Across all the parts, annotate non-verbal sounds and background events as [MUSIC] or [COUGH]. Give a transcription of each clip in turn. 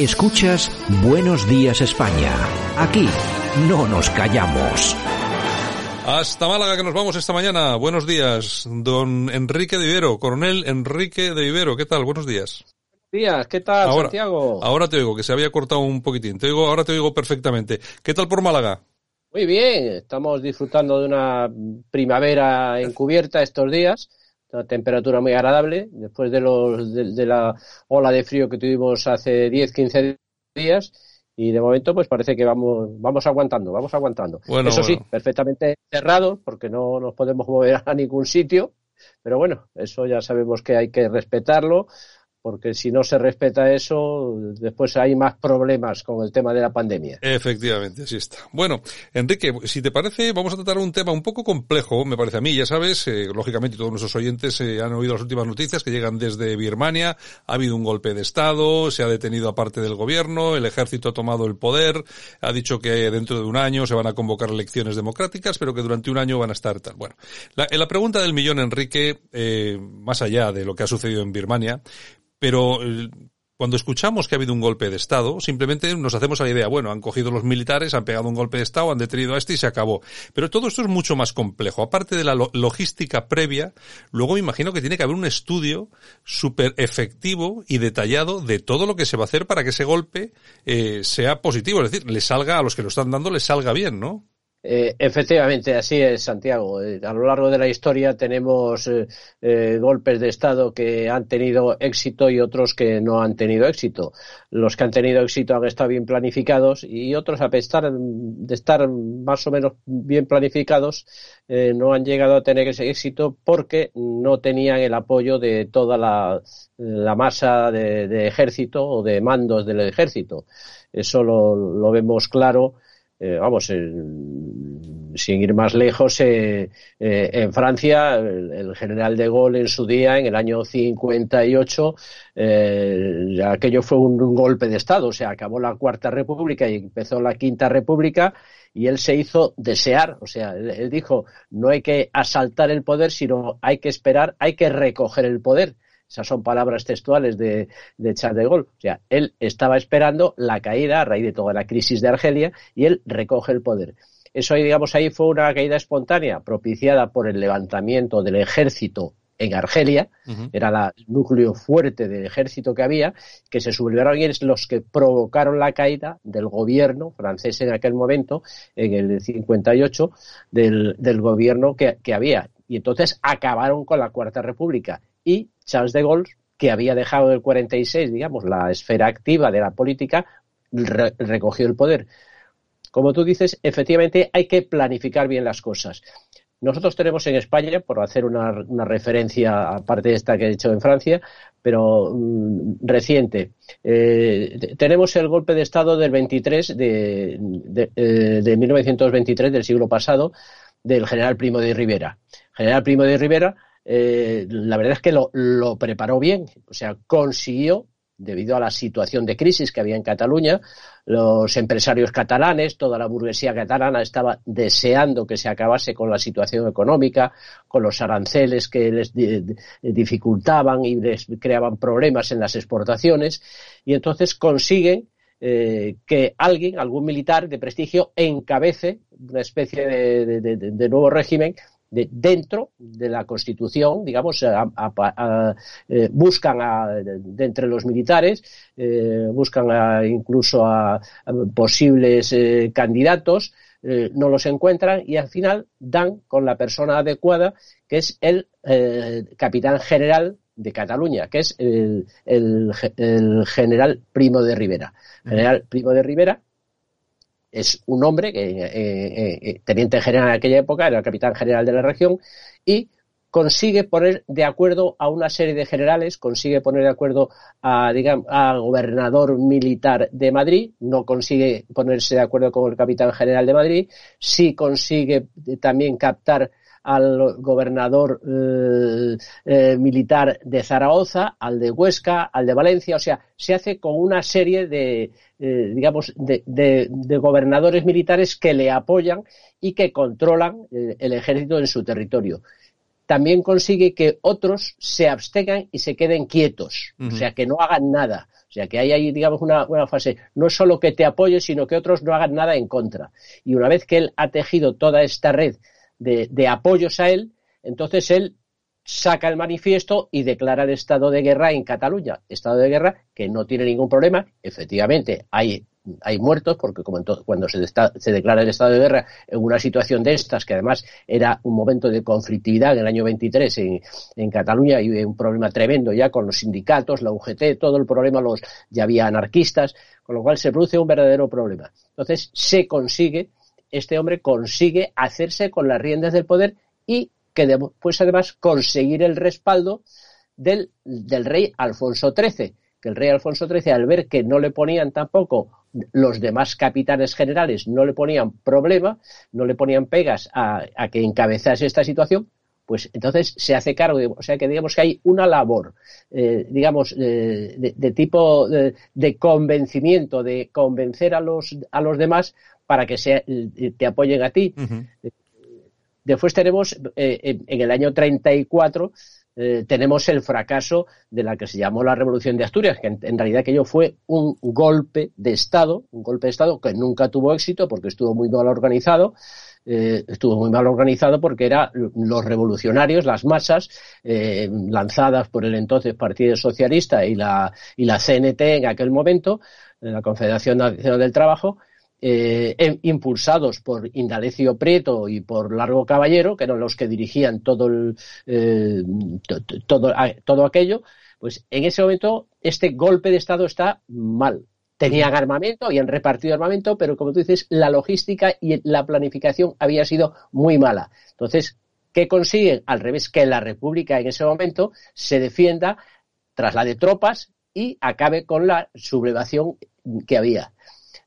Escuchas Buenos Días España. Aquí no nos callamos. Hasta Málaga que nos vamos esta mañana. Buenos días, don Enrique de Vivero, coronel Enrique de Vivero. ¿Qué tal? Buenos días. Días, ¿qué tal, ahora, Santiago? Ahora te oigo, que se había cortado un poquitín. Te oigo, ahora te oigo perfectamente. ¿Qué tal por Málaga? Muy bien, estamos disfrutando de una primavera encubierta estos días una temperatura muy agradable después de, los, de, la ola de frío que tuvimos hace 10, 15 días y de momento pues parece que vamos vamos aguantando, vamos aguantando. Eso sí, perfectamente cerrado porque no nos podemos mover a ningún sitio, pero bueno, eso ya sabemos que hay que respetarlo porque si no se respeta eso, después hay más problemas con el tema de la pandemia. Efectivamente, así está. Bueno, Enrique, si te parece, vamos a tratar un tema un poco complejo, me parece a mí, ya sabes, eh, lógicamente todos nuestros oyentes eh, han oído las últimas noticias que llegan desde Birmania, ha habido un golpe de Estado, se ha detenido a parte del gobierno, el ejército ha tomado el poder, ha dicho que dentro de un año se van a convocar elecciones democráticas, pero que durante un año van a estar tal. Bueno, la, la pregunta del millón, Enrique, eh, más allá de lo que ha sucedido en Birmania, pero eh, cuando escuchamos que ha habido un golpe de Estado, simplemente nos hacemos la idea, bueno, han cogido los militares, han pegado un golpe de Estado, han detenido a este y se acabó. Pero todo esto es mucho más complejo. Aparte de la logística previa, luego me imagino que tiene que haber un estudio súper efectivo y detallado de todo lo que se va a hacer para que ese golpe eh, sea positivo. Es decir, le salga, a los que lo están dando, les salga bien, ¿no? Eh, efectivamente, así es, Santiago. Eh, a lo largo de la historia tenemos eh, golpes de Estado que han tenido éxito y otros que no han tenido éxito. Los que han tenido éxito han estado bien planificados y otros, a pesar de estar más o menos bien planificados, no han llegado a tener ese éxito porque no tenían el apoyo de toda la, masa de, ejército o de mandos del ejército. Eso lo vemos claro eh, vamos, sin ir más lejos, eh, eh, en Francia, el, general de Gaulle en su día, en el año 58, aquello fue un, golpe de Estado, o sea, acabó la Cuarta República y empezó la Quinta República y él se hizo desear, o sea, él dijo, no hay que asaltar el poder, sino hay que esperar, hay que recoger el poder. Esas son palabras textuales de, de Charles de Gaulle. O sea, él estaba esperando la caída a raíz de toda la crisis de Argelia y él recoge el poder. Eso, digamos, ahí fue una caída espontánea propiciada por el levantamiento del ejército en Argelia, era el núcleo fuerte del ejército que había, que se sublevaron y es los que provocaron la caída del gobierno francés en aquel momento, en el 58, del, del gobierno que, que había. Y entonces acabaron con la Cuarta República. Y Charles de Gaulle, que había dejado del 46, digamos, la esfera activa de la política, recogió el poder. Como tú dices, efectivamente hay que planificar bien las cosas. Nosotros tenemos en España, por hacer una, referencia aparte de esta que he hecho en Francia, pero mm, reciente, eh, tenemos el golpe de Estado del 23 de, de, eh, de 1923 del siglo pasado del general Primo de Rivera. General Primo de Rivera eh, la verdad es que lo, preparó bien, o sea, consiguió debido a la situación de crisis que había en Cataluña, los empresarios catalanes, toda la burguesía catalana estaba deseando que se acabase con la situación económica, con los aranceles que les dificultaban y les creaban problemas en las exportaciones, y entonces consiguen eh, que alguien, algún militar de prestigio, encabece una especie de nuevo régimen de, dentro de la Constitución, digamos, eh, buscan a, de, entre los militares, eh, buscan incluso a, posibles eh, candidatos, no los encuentran y al final dan con la persona adecuada, que es el capitán general de Cataluña, que es el, el, el general Primo de Rivera. General Primo de Rivera, es un hombre, que, eh, eh, eh, teniente general en aquella época, era el capitán general de la región, y consigue poner de acuerdo a una serie de generales, consigue poner de acuerdo a, digamos, al gobernador militar de Madrid, no consigue ponerse de acuerdo con el capitán general de Madrid, sí consigue también captar al gobernador eh, eh, militar de Zaragoza, al de Huesca, al de Valencia, o sea, se hace con una serie de, eh, digamos, de, de, gobernadores militares que le apoyan y que controlan el ejército en su territorio también consigue que otros se abstengan y se queden quietos, o sea, que no hagan nada. O sea, que hay ahí, digamos, una, una fase, no solo que te apoye, sino que otros no hagan nada en contra. Y una vez que él ha tejido toda esta red de, apoyos a él, entonces él saca el manifiesto y declara el estado de guerra en Cataluña. Estado de guerra que no tiene ningún problema. Efectivamente, hay, hay muertos, porque como cuando se, se, declara el estado de guerra en una situación de estas, que además era un momento de conflictividad en el año 23 en, en Cataluña y un problema tremendo ya con los sindicatos, la UGT, todo el problema, los, ya había anarquistas, con lo cual se produce un verdadero problema. Entonces se consigue, este hombre consigue hacerse con las riendas del poder y que después además conseguir el respaldo del, del rey Alfonso XIII, que el rey Alfonso XIII al ver que no le ponían tampoco los demás capitanes generales no le ponían problema, no le ponían pegas a, que encabezase esta situación, pues entonces se hace cargo, de, o sea que digamos que hay una labor, eh, digamos, eh, de, tipo de, convencimiento, de convencer a los, a los demás para que se, eh, te apoyen a ti. Después tenemos, eh, en el año 34, eh, tenemos el fracaso de la que se llamó la Revolución de Asturias, que en, realidad aquello fue un golpe de Estado, un golpe de Estado que nunca tuvo éxito porque estuvo muy mal organizado, eh, estuvo muy mal organizado porque eran los revolucionarios, las masas, lanzadas por el entonces Partido Socialista y la, y la CNT en aquel momento, la Confederación Nacional del Trabajo, eh, impulsados por Indalecio Prieto y por Largo Caballero, que eran los que dirigían todo, el, eh, todo, todo aquello, pues en ese momento este golpe de Estado está mal. Tenían armamento, habían repartido armamento, pero como tú dices, la logística y la planificación había sido muy mala. Entonces, ¿qué consiguen? Al revés, que la República en ese momento se defienda, traslade tropas y acabe con la sublevación que había.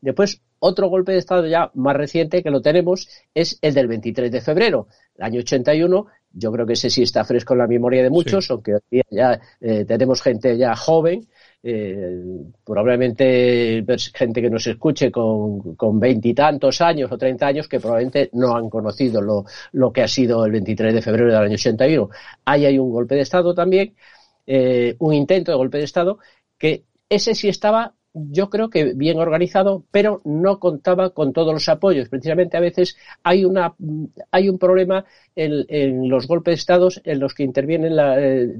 Después, otro golpe de Estado ya más reciente que lo tenemos es el del 23 de febrero, el año 81. Yo creo que ese sí está fresco en la memoria de muchos, aunque ya eh, tenemos gente ya joven, eh, probablemente pues, gente que nos escuche con veintitantos años o treinta años que probablemente no han conocido lo, lo, que ha sido el 23 de febrero del año 81. Ahí hay un golpe de Estado también, eh, un intento de golpe de Estado que ese sí estaba yo creo que bien organizado, pero no contaba con todos los apoyos. Precisamente a veces hay una hay un problema en, los golpes de Estado en los que intervienen eh,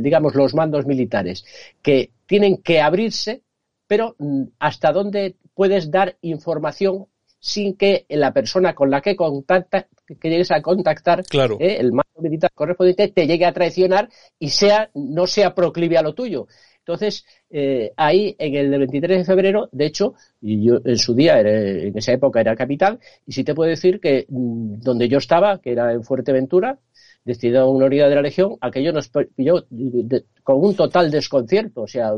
digamos los mandos militares, que tienen que abrirse, pero mm, hasta dónde puedes dar información sin que la persona con la que contacta, que llegues a contactar, eh, el mando militar correspondiente, te llegue a traicionar y sea, no sea proclive a lo tuyo. Entonces, eh, ahí en el 23 de febrero, de hecho, y yo en su día, en esa época era capital, y sí te puedo decir que mm, donde yo estaba, que era en Fuerteventura, destinado a una unidad de la Legión, aquello nos pilló con un total desconcierto, o sea,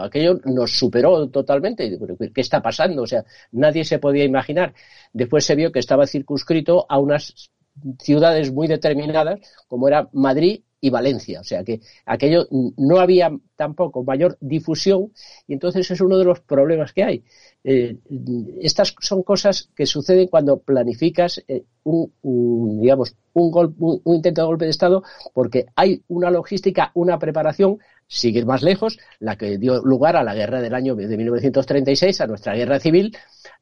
aquello nos superó totalmente. ¿Qué está pasando? O sea, nadie se podía imaginar. Después se vio que estaba circunscrito a unas ciudades muy determinadas, como era Madrid y Valencia. O sea que aquello no había tampoco mayor difusión y entonces es uno de los problemas que hay. Eh, estas son cosas que suceden cuando planificas eh, un, digamos, un, un, intento de golpe de Estado porque hay una logística, una preparación, sigue más lejos, la que dio lugar a la guerra del año de 1936, a nuestra guerra civil.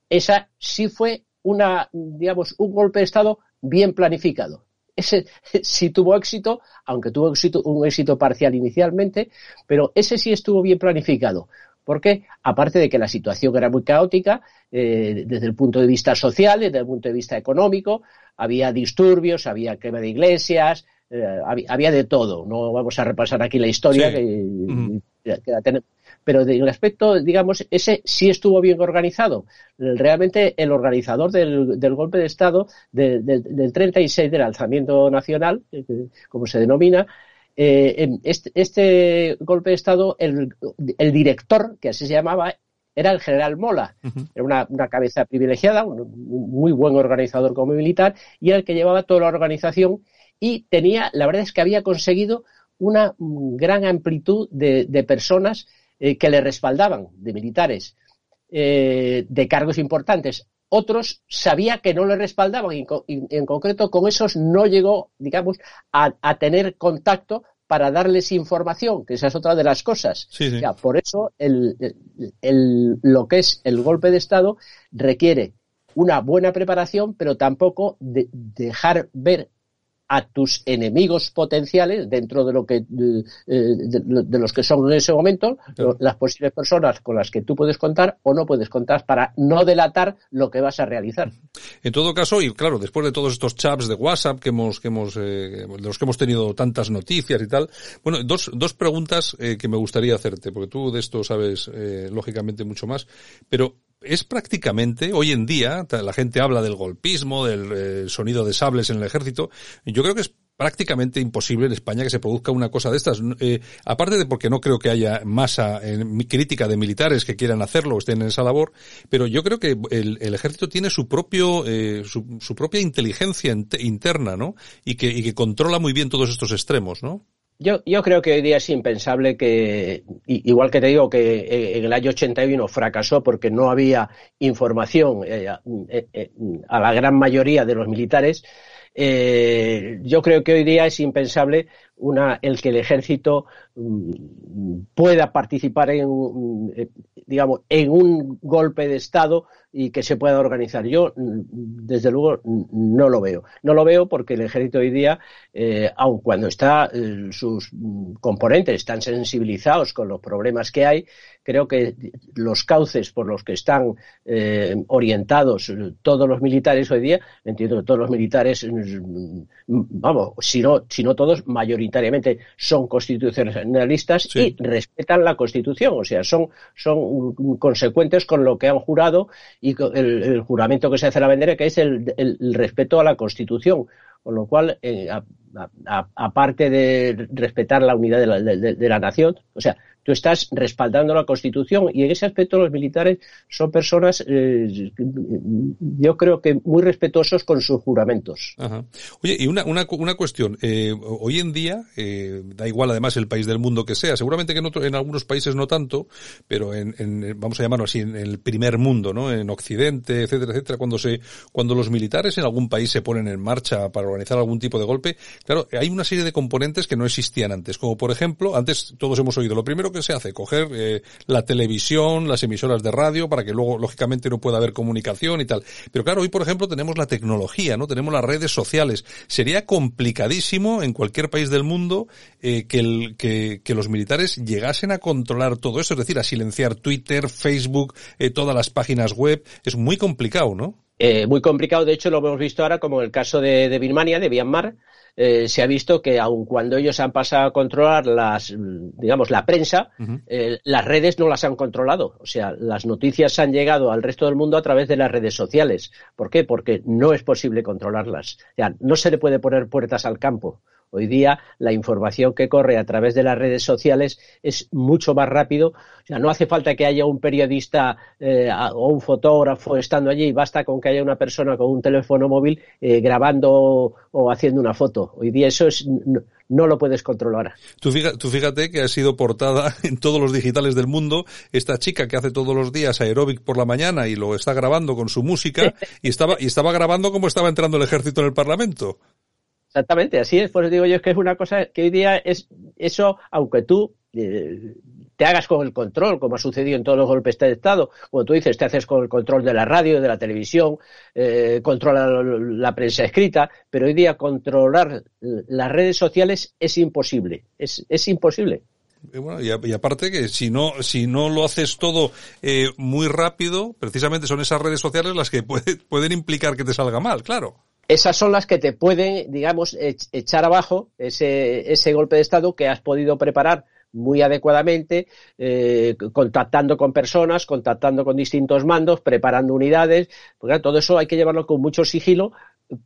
Esa sí fue una, digamos, un golpe de Estado bien planificado ese [LAUGHS] sí tuvo éxito, aunque tuvo éxito, un éxito parcial inicialmente, pero ese sí estuvo bien planificado. Porque, aparte de que la situación era muy caótica, eh, desde el punto de vista social, desde el punto de vista económico, había disturbios, había quema de iglesias, eh, había, de todo. No vamos a repasar aquí la historia, que, la tenemos pero en el aspecto, digamos, ese sí estuvo bien organizado. Realmente el organizador del, golpe de Estado del 36 del alzamiento nacional, eh, como se denomina, eh, este, este, golpe de Estado, el, director, que así se llamaba, era el general Mola. Era una, cabeza privilegiada, un, muy buen organizador como militar, y era el que llevaba toda la organización y tenía, la verdad es que había conseguido una gran amplitud de personas eh, que le respaldaban, de militares, eh, de cargos importantes. Otros sabía que no le respaldaban y, en concreto con esos no llegó, digamos, a, tener contacto para darles información, que esa es otra de las cosas. por eso el, el, lo que es el golpe de Estado requiere una buena preparación, pero tampoco de dejar ver a tus enemigos potenciales dentro de lo que de, de, los que son en ese momento las posibles personas con las que tú puedes contar o no puedes contar para no delatar lo que vas a realizar. En todo caso y claro después de todos estos chats de WhatsApp que hemos que hemos eh, de los que hemos tenido tantas noticias y tal bueno dos dos preguntas eh, que me gustaría hacerte porque tú de esto sabes eh, lógicamente mucho más pero es prácticamente, hoy en día, la gente habla del golpismo, del eh, sonido de sables en el ejército, yo creo que es prácticamente imposible en España que se produzca una cosa de estas. Eh, aparte de porque no creo que haya masa en, crítica de militares que quieran hacerlo o estén en esa labor, pero yo creo que el, ejército tiene su propio, eh, su, propia inteligencia interna, ¿no? Y que, y que controla muy bien todos estos extremos, ¿no? Yo, yo creo que hoy día es impensable que, igual que te digo que en el año 81 fracasó porque no había información eh, eh, eh, a la gran mayoría de los militares, yo creo que hoy día es impensable una, el que el ejército mm, pueda participar en, digamos, en un golpe de Estado y que se pueda organizar. Yo, desde luego, no lo veo. No lo veo porque el ejército hoy día, eh, aun cuando está, eh, sus componentes están sensibilizados con los problemas que hay, creo que los cauces por los que están eh, orientados todos los militares hoy día, entiendo que todos los militares, mm, vamos, si no, si no todos, mayoritariamente son constitucionalistas y respetan la Constitución, o sea, son, son consecuentes con lo que han jurado y el, juramento que se hace a la bandera, que es el, respeto a la Constitución. Con lo cual, eh, aparte de respetar la unidad de la, de la, nación, o sea, tú estás respaldando la Constitución y en ese aspecto los militares son personas, eh, yo creo que muy respetuosos con sus juramentos. Oye, y una, una, una cuestión, eh, hoy en día, eh, da igual además el país del mundo que sea, seguramente que en, en algunos países no tanto, pero en, en, vamos a llamarlo así, en el primer mundo, ¿no? En Occidente, etcétera, etcétera, cuando se, cuando los militares en algún país se ponen en marcha para organizar algún tipo de golpe, claro, hay una serie de componentes que no existían antes, como por ejemplo, antes todos hemos oído, lo primero que se hace? Coger eh, la televisión, las emisoras de radio, para que luego, lógicamente, no pueda haber comunicación y tal. Pero claro, hoy, por ejemplo, tenemos la tecnología, ¿no? Tenemos las redes sociales. Sería complicadísimo en cualquier país del mundo eh, que, que, que, los militares llegasen a controlar todo eso, es decir, a silenciar Twitter, Facebook, eh, todas las páginas web. Es muy complicado, ¿no? muy complicado, de hecho lo hemos visto ahora como el caso de, de Birmania, de Myanmar, eh, se ha visto que aun cuando ellos han pasado a controlar las, digamos, la prensa, eh, las redes no las han controlado. O sea, las noticias han llegado al resto del mundo a través de las redes sociales. ¿Por qué? Porque no es posible controlarlas. O sea, no se le puede poner puertas al campo. Hoy día la información que corre a través de las redes sociales es mucho más rápido. O sea, no hace falta que haya un periodista eh, o un fotógrafo estando allí, basta con que haya una persona con un teléfono móvil eh, grabando o haciendo una foto. Hoy día eso es no, lo puedes controlar. Tú fíjate, tú fíjate que ha sido portada [LAUGHS] en todos los digitales del mundo esta chica que hace todos los días aeróbic por la mañana y lo está grabando con su música [LAUGHS] y estaba y estaba grabando como estaba entrando el ejército en el Parlamento. Exactamente, así es. Por eso digo yo que es una cosa que hoy día es eso, aunque tú eh, te hagas con el control, como ha sucedido en todos los golpes de Estado, como tú dices, te haces con el control de la radio, de la televisión, eh, controla la prensa escrita, pero hoy día controlar las redes sociales es imposible, es, imposible. Y, aparte que si no, si no lo haces todo eh, muy rápido, precisamente son esas redes sociales las que pueden implicar que te salga mal, claro esas son las que te pueden, digamos, echar abajo ese, ese golpe de Estado que has podido preparar muy adecuadamente, eh, contactando con personas, contactando con distintos mandos, preparando unidades, porque todo eso hay que llevarlo con mucho sigilo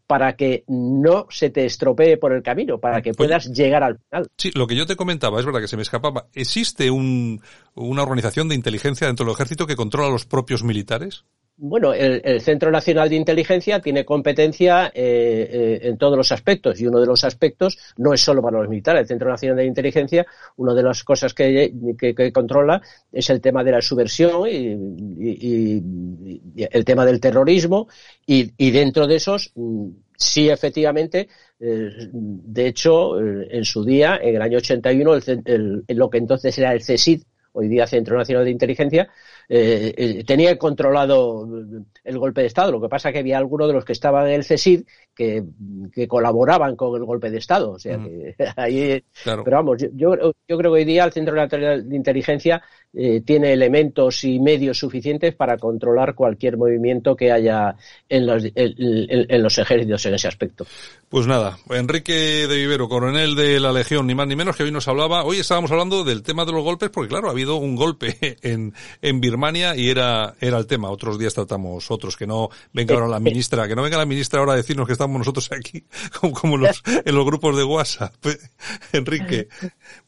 para que no se te estropee por el camino, para que puedas llegar al final. Sí, lo que yo te comentaba, es verdad que se me escapaba. ¿Existe un, una organización de inteligencia dentro del ejército que controla a los propios militares? Bueno, el, Centro Nacional de Inteligencia tiene competencia eh, eh, en todos los aspectos y uno de los aspectos no es solo para los militares. El Centro Nacional de Inteligencia, una de las cosas que, controla es el tema de la subversión y, el tema del terrorismo y, dentro de esos mm, sí efectivamente de hecho, en su día, en el año 81, el, lo que entonces era el CSID, hoy día Centro Nacional de Inteligencia, eh, eh, tenía controlado el golpe de Estado. Lo que pasa es que había algunos de los que estaban en el CSID que, colaboraban con el golpe de Estado. O sea, que [LAUGHS] ahí, pero vamos, yo, yo, creo que hoy día el Centro Nacional de Inteligencia eh, tiene elementos y medios suficientes para controlar cualquier movimiento que haya en los, en, los ejércitos en ese aspecto. Pues nada, Enrique de Vivero, coronel de la Legión, ni más ni menos, que hoy nos hablaba, hoy estábamos hablando del tema de los golpes, porque claro, ha habido un golpe [LAUGHS] en, en Birmania y era, era el tema. Otros días tratamos otros, que no venga ahora la [LAUGHS] ministra, que no venga la ministra ahora a decirnos que estamos nosotros aquí, [LAUGHS] como, como los, en los grupos de WhatsApp. Enrique.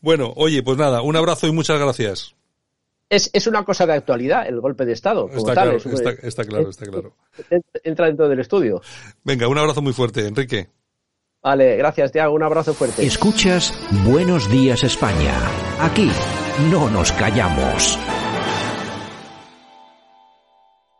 Bueno, oye, pues nada, un abrazo y muchas gracias es, es una cosa de actualidad, el golpe de Estado. está, claro, está, claro, está claro. Entra dentro del estudio. Venga, un abrazo muy fuerte, Enrique. Vale, gracias, Tiago. Un abrazo fuerte. Escuchas Buenos Días España. Aquí no nos callamos.